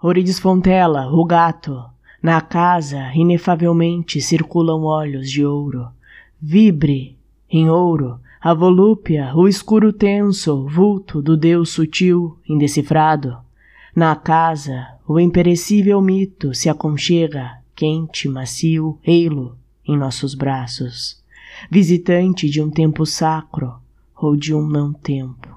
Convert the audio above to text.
Orides Fontela, o gato. Na casa, inefavelmente, circulam olhos de ouro. Vibre, em ouro, a volúpia, o escuro tenso, vulto do Deus sutil, indecifrado. Na casa, o imperecível mito se aconchega, quente, macio, eilo, em nossos braços, visitante de um tempo sacro ou de um não tempo.